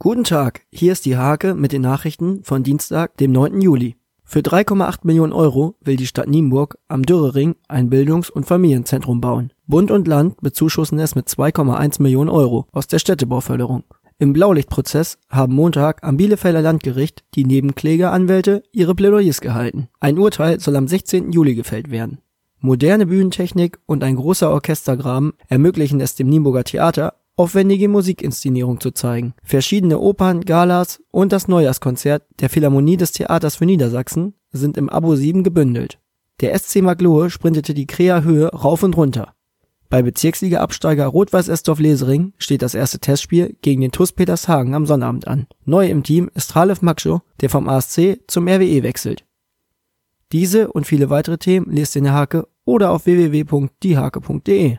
Guten Tag, hier ist die Hake mit den Nachrichten von Dienstag, dem 9. Juli. Für 3,8 Millionen Euro will die Stadt Nienburg am Dürrering ein Bildungs- und Familienzentrum bauen. Bund und Land bezuschussen es mit 2,1 Millionen Euro aus der Städtebauförderung. Im Blaulichtprozess haben Montag am Bielefelder Landgericht die Nebenklägeranwälte ihre Plädoyers gehalten. Ein Urteil soll am 16. Juli gefällt werden. Moderne Bühnentechnik und ein großer Orchestergraben ermöglichen es dem Nienburger Theater, aufwendige Musikinszenierung zu zeigen. Verschiedene Opern, Galas und das Neujahrskonzert der Philharmonie des Theaters für Niedersachsen sind im Abo 7 gebündelt. Der SC Maglohe sprintete die Krea Höhe rauf und runter. Bei Bezirksliga-Absteiger Rot-Weiß Estorf Lesering steht das erste Testspiel gegen den TuS Petershagen am Sonnabend an. Neu im Team ist Ralef Makscho, der vom ASC zum RWE wechselt. Diese und viele weitere Themen lest ihr in der Hake oder auf www.diehake.de.